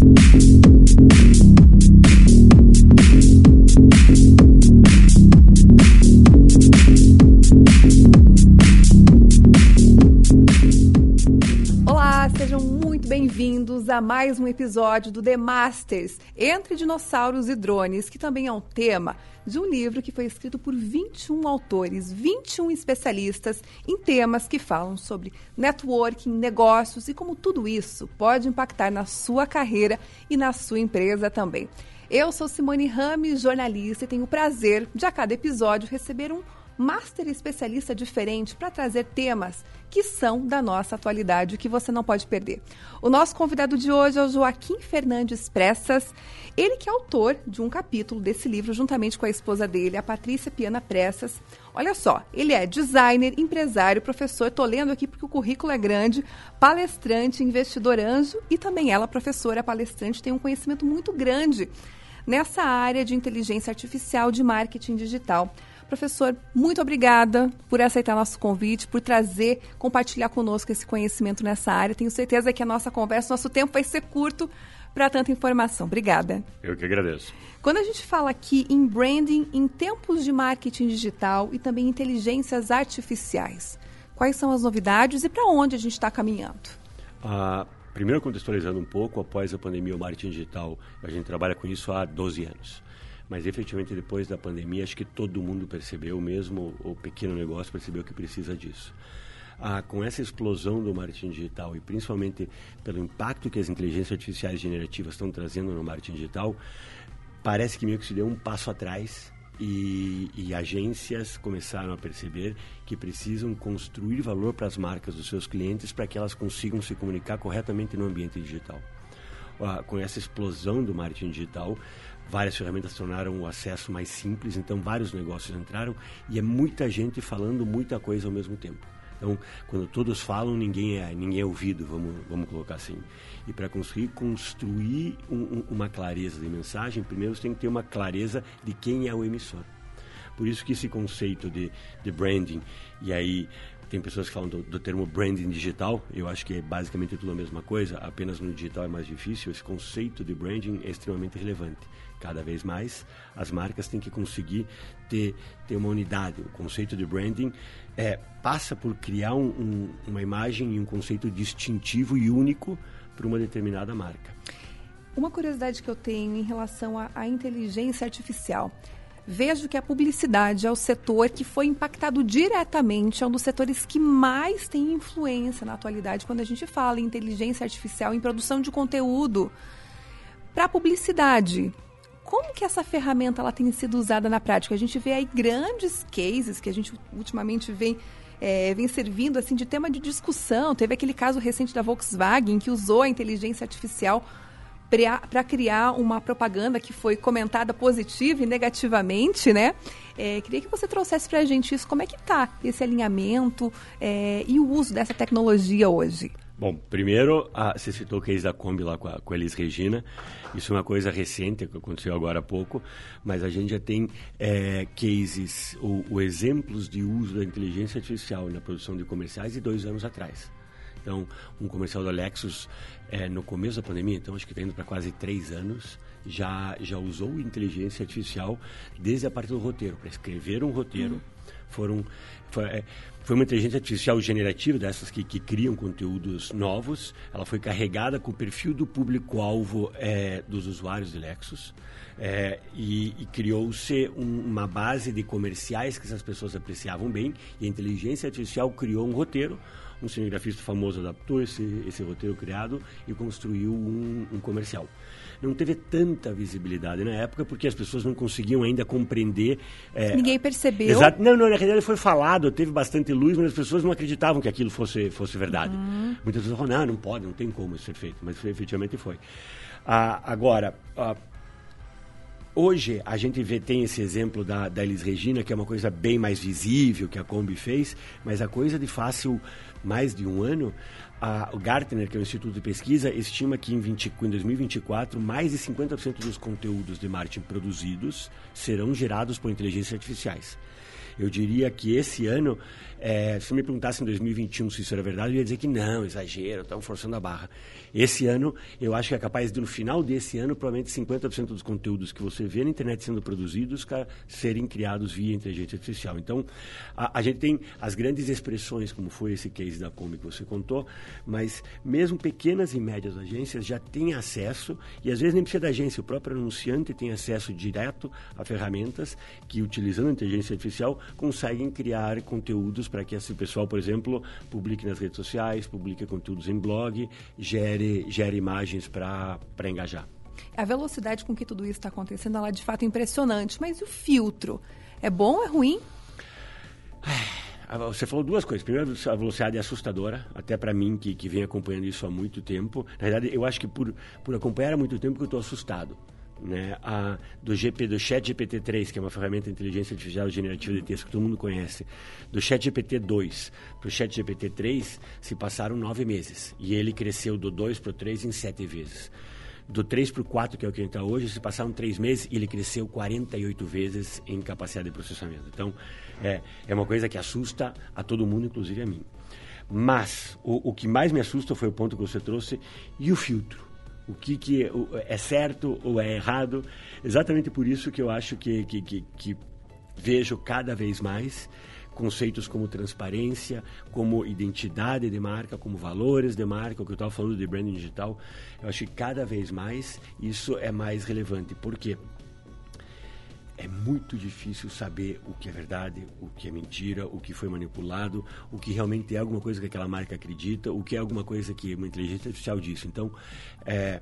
Thank you. Mais um episódio do The Masters Entre Dinossauros e Drones, que também é um tema de um livro que foi escrito por 21 autores, 21 especialistas em temas que falam sobre networking, negócios e como tudo isso pode impactar na sua carreira e na sua empresa também. Eu sou Simone Rames, jornalista, e tenho o prazer de a cada episódio receber um master especialista diferente para trazer temas que são da nossa atualidade, que você não pode perder. O nosso convidado de hoje é o Joaquim Fernandes Pressas, ele que é autor de um capítulo desse livro, juntamente com a esposa dele, a Patrícia Piana Pressas. Olha só, ele é designer, empresário, professor, tô lendo aqui porque o currículo é grande, palestrante, investidor anjo e também ela, professora, palestrante, tem um conhecimento muito grande nessa área de inteligência artificial de marketing digital. Professor, muito obrigada por aceitar nosso convite, por trazer, compartilhar conosco esse conhecimento nessa área. Tenho certeza que a nossa conversa, nosso tempo vai ser curto para tanta informação. Obrigada. Eu que agradeço. Quando a gente fala aqui em branding em tempos de marketing digital e também inteligências artificiais, quais são as novidades e para onde a gente está caminhando? Ah, primeiro, contextualizando um pouco, após a pandemia, o marketing digital, a gente trabalha com isso há 12 anos. Mas efetivamente depois da pandemia, acho que todo mundo percebeu, mesmo o pequeno negócio percebeu que precisa disso. Ah, com essa explosão do marketing digital e principalmente pelo impacto que as inteligências artificiais generativas estão trazendo no marketing digital, parece que meio que se deu um passo atrás e, e, agências começaram a perceber que precisam construir valor para as marcas dos seus clientes para que elas consigam se comunicar corretamente no ambiente digital. Ah, com essa explosão do marketing digital, várias ferramentas tornaram o acesso mais simples, então vários negócios entraram e é muita gente falando muita coisa ao mesmo tempo. Então, quando todos falam, ninguém é, ninguém é ouvido, vamos, vamos colocar assim. E para conseguir construir um, um, uma clareza de mensagem, primeiro você tem que ter uma clareza de quem é o emissor. Por isso que esse conceito de, de branding, e aí tem pessoas que falam do, do, termo branding digital, eu acho que é basicamente tudo a mesma coisa, apenas no digital é mais difícil. Esse conceito de branding é extremamente relevante. Cada vez mais as marcas têm que conseguir ter, ter uma unidade. O conceito de branding é, passa por criar um, um, uma imagem e um conceito distintivo e único para uma determinada marca. Uma curiosidade que eu tenho em relação à inteligência artificial vejo que a publicidade é o setor que foi impactado diretamente, é um dos setores que mais tem influência na atualidade quando a gente fala em inteligência artificial em produção de conteúdo para a publicidade. Como que essa ferramenta ela tem sido usada na prática? A gente vê aí grandes cases que a gente ultimamente vem é, vem servindo assim de tema de discussão. Teve aquele caso recente da Volkswagen que usou a inteligência artificial para criar uma propaganda que foi comentada positiva e negativamente, né? É, queria que você trouxesse para a gente isso, como é que está esse alinhamento é, e o uso dessa tecnologia hoje. Bom, primeiro, a, você citou o case da Kombi lá com a, com a Elis Regina. Isso é uma coisa recente, que aconteceu agora há pouco, mas a gente já tem é, cases ou, ou exemplos de uso da inteligência artificial na produção de comerciais de dois anos atrás. Então, um comercial da Lexus é, no começo da pandemia, então acho que está indo para quase três anos, já, já usou inteligência artificial desde a parte do roteiro, para escrever um roteiro. Uhum. Foram, foi, é, foi, uma inteligência artificial generativa, dessas que, que, criam conteúdos novos. Ela foi carregada com o perfil do público-alvo é, dos usuários de Lexus. É, e, e criou-se um, uma base de comerciais que essas pessoas apreciavam bem, e a inteligência artificial criou um roteiro um cinegrafista famoso adaptou esse, esse roteiro criado e construiu um, um comercial não teve tanta visibilidade na época porque as pessoas não conseguiam ainda compreender. É, Ninguém percebeu. Exato. Não, não, na realidade foi falado, teve bastante luz, mas as pessoas não acreditavam que aquilo fosse, fosse verdade. Uhum. Muitas pessoas falaram, não, não pode, não tem como isso ser feito, mas efetivamente foi. Ah, agora, ah, Hoje a gente vê, tem esse exemplo da, da Elis Regina, que é uma coisa bem mais visível que a Kombi fez, mas a coisa de fácil mais de um ano, a, o Gartner, que é o Instituto de Pesquisa, estima que em, 20, em 2024 mais de 50% dos conteúdos de marketing produzidos serão gerados por inteligências artificiais. Eu diria que esse ano, é, se me perguntasse em 2021 se isso era verdade, eu ia dizer que não, exagero, estão forçando a barra. Esse ano, eu acho que é capaz de, no final desse ano, provavelmente 50% dos conteúdos que você vê na internet sendo produzidos serem criados via inteligência artificial. Então, a, a gente tem as grandes expressões, como foi esse case da Kombi que você contou, mas mesmo pequenas e médias agências já têm acesso, e às vezes nem precisa da agência, o próprio anunciante tem acesso direto a ferramentas que, utilizando a inteligência artificial, conseguem criar conteúdos para que esse pessoal, por exemplo, publique nas redes sociais, publique conteúdos em blog, gere, gere imagens para engajar. A velocidade com que tudo isso está acontecendo, ela é de fato impressionante. Mas o filtro, é bom ou é ruim? Você falou duas coisas. Primeiro, a velocidade é assustadora, até para mim, que, que vem acompanhando isso há muito tempo. Na verdade, eu acho que por, por acompanhar há muito tempo que eu estou assustado né, a, do GP do Chat GPT-3, que é uma ferramenta de inteligência artificial generativa de texto que todo mundo conhece, do Chat GPT-2 para o Chat GPT-3 se passaram nove meses e ele cresceu do 2 para o 3 em sete vezes. Do 3 para o 4, que é o que a gente está hoje, se passaram três meses e ele cresceu 48 vezes em capacidade de processamento. Então, é, é uma coisa que assusta a todo mundo, inclusive a mim. Mas o, o que mais me assusta foi o ponto que você trouxe e o filtro o que, que é certo ou é errado. Exatamente por isso que eu acho que, que, que, que vejo cada vez mais conceitos como transparência, como identidade de marca, como valores de marca, o que eu estava falando de branding digital, eu acho que cada vez mais isso é mais relevante. Por quê? é muito difícil saber o que é verdade, o que é mentira, o que foi manipulado, o que realmente é alguma coisa que aquela marca acredita, o que é alguma coisa que uma inteligência artificial disse. Então, é,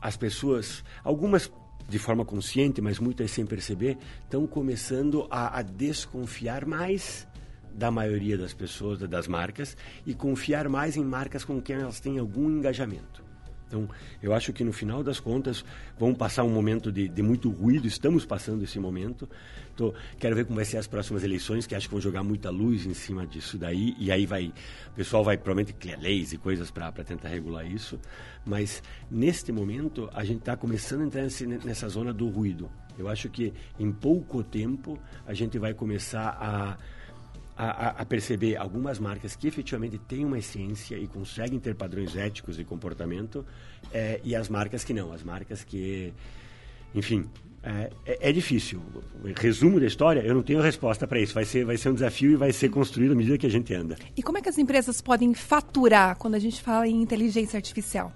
as pessoas, algumas de forma consciente, mas muitas sem perceber, estão começando a, a desconfiar mais da maioria das pessoas, das marcas, e confiar mais em marcas com quem elas têm algum engajamento. Então, eu acho que no final das contas, vamos passar um momento de, de muito ruído, estamos passando esse momento. Tô, quero ver como vai ser as próximas eleições, que acho que vão jogar muita luz em cima disso daí, e aí vai, o pessoal vai provavelmente criar leis e coisas para tentar regular isso. Mas, neste momento, a gente está começando a entrar nesse, nessa zona do ruído. Eu acho que em pouco tempo a gente vai começar a a, a, perceber algumas marcas que efetivamente têm uma essência e conseguem ter padrões éticos de comportamento é, e as marcas que não, as marcas que, enfim, é, é, é, difícil. Resumo da história, eu não tenho resposta para isso. Vai ser, vai ser um desafio e vai ser construído à medida que a gente anda. E como é que as empresas podem faturar quando a gente fala em inteligência artificial?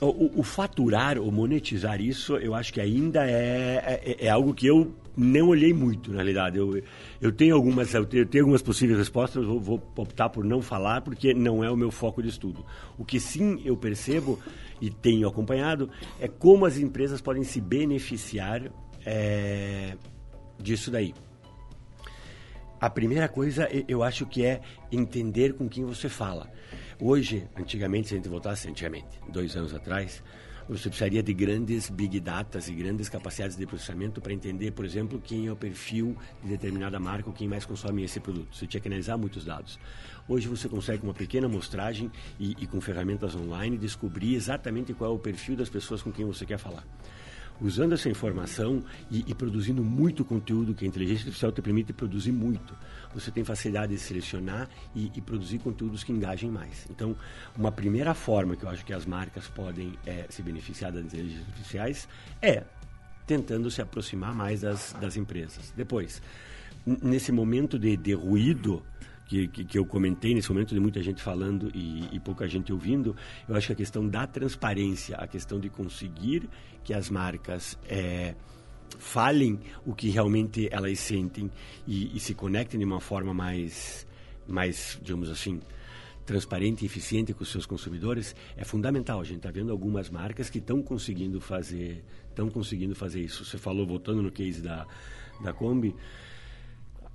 O, o, o faturar ou monetizar isso, eu acho que ainda é, é, é algo que eu não olhei muito, na realidade. Eu, eu tenho algumas, eu tenho, eu tenho algumas possíveis respostas, eu vou optar por não falar, porque não é o meu foco de estudo. O que sim eu percebo e tenho acompanhado é como as empresas podem se beneficiar é, disso daí. A primeira coisa, eu acho que é entender com quem você fala. Hoje, antigamente, se a gente voltasse antigamente, dois anos atrás, você precisaria de grandes big datas e grandes capacidades de processamento para entender, por exemplo, quem é o perfil de determinada marca ou quem mais consome esse produto. Você tinha que analisar muitos dados. Hoje você consegue, com uma pequena amostragem e, e com ferramentas online, descobrir exatamente qual é o perfil das pessoas com quem você quer falar usando essa informação e, e, produzindo muito conteúdo, que a inteligência artificial te permite produzir muito, você tem facilidade de selecionar e, e produzir conteúdos que engajem mais. Então, uma primeira forma que eu acho que as marcas podem é, se beneficiar das inteligências artificiais é tentando se aproximar mais das, das empresas. Depois, nesse momento de, de ruído, que, que, que, eu comentei nesse momento de muita gente falando e, e, pouca gente ouvindo, eu acho que a questão da transparência, a questão de conseguir que as marcas é, falem o que realmente elas sentem e, e, se conectem de uma forma mais, mais digamos assim, transparente e eficiente com os seus consumidores é fundamental. A gente está vendo algumas marcas que estão conseguindo fazer, estão conseguindo fazer isso. Você falou voltando no case da da Kombi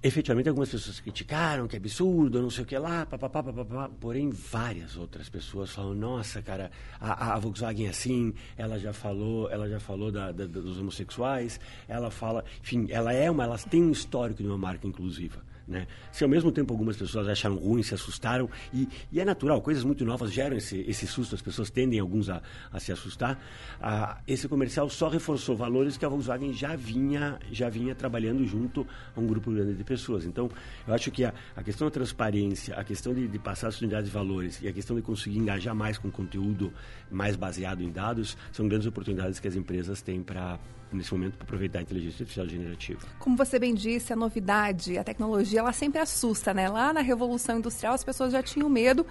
efetivamente algumas pessoas criticaram, que absurdo, não sei o que lá, papapá, papapá, porém várias outras pessoas falam, nossa, cara, a, a Volkswagen é assim, ela já falou, ela já falou da, da, dos homossexuais, ela fala, enfim, ela é uma, ela tem um histórico de uma marca inclusiva. Né? Se ao mesmo tempo algumas pessoas acharam ruim, se assustaram, e, e é natural, coisas muito novas geram esse, esse susto, as pessoas tendem alguns a, a se assustar. Ah, esse comercial só reforçou valores que a Volkswagen já vinha, já vinha trabalhando junto a um grupo grande de pessoas. Então, eu acho que a, a questão da transparência, a questão de, de passar as unidades de valores e a questão de conseguir engajar mais com conteúdo mais baseado em dados são grandes oportunidades que as empresas têm para nesse momento para aproveitar a inteligência artificial generativa. Como você bem disse, a novidade, a tecnologia, ela sempre assusta, né? Lá na Revolução Industrial as pessoas já tinham medo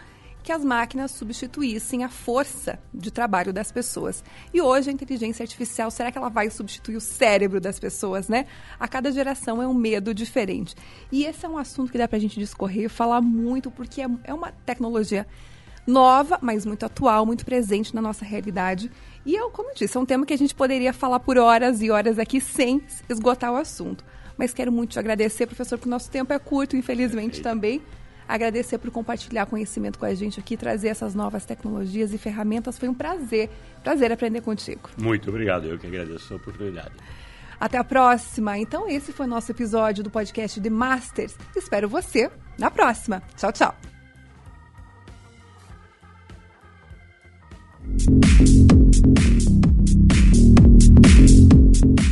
que as máquinas substituíssem a força de trabalho das pessoas. E hoje a inteligência artificial, será que ela vai substituir o cérebro das pessoas, né? A cada geração é um medo diferente. E esse é um assunto que dá para a gente discorrer, falar muito, porque é, é uma tecnologia nova, mas muito atual, muito presente na nossa realidade. E eu, como eu disse, é um tema que a gente poderia falar por horas e horas aqui sem esgotar o assunto. Mas quero muito te agradecer, professor, porque o nosso tempo é curto, infelizmente também. Agradecer por compartilhar conhecimento com a gente aqui, trazer essas novas tecnologias e ferramentas. Foi um prazer, prazer aprender contigo. Muito obrigado, eu que agradeço a oportunidade. Até a próxima. Então, esse foi o nosso episódio do podcast The Masters. Espero você na próxima. Tchau, tchau.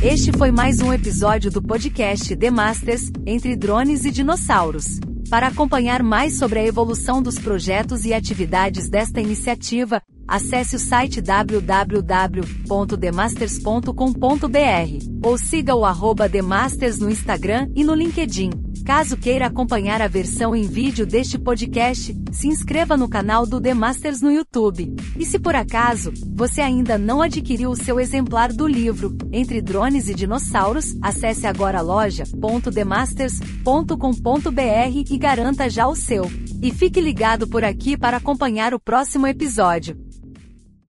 Este foi mais um episódio do podcast The Masters Entre Drones e Dinossauros. Para acompanhar mais sobre a evolução dos projetos e atividades desta iniciativa, acesse o site www.demasters.com.br ou siga o arroba Demasters no Instagram e no LinkedIn. Caso queira acompanhar a versão em vídeo deste podcast, se inscreva no canal do The Masters no YouTube. E se por acaso, você ainda não adquiriu o seu exemplar do livro Entre Drones e Dinossauros, acesse agora a loja.demasters.com.br e garanta já o seu. E fique ligado por aqui para acompanhar o próximo episódio.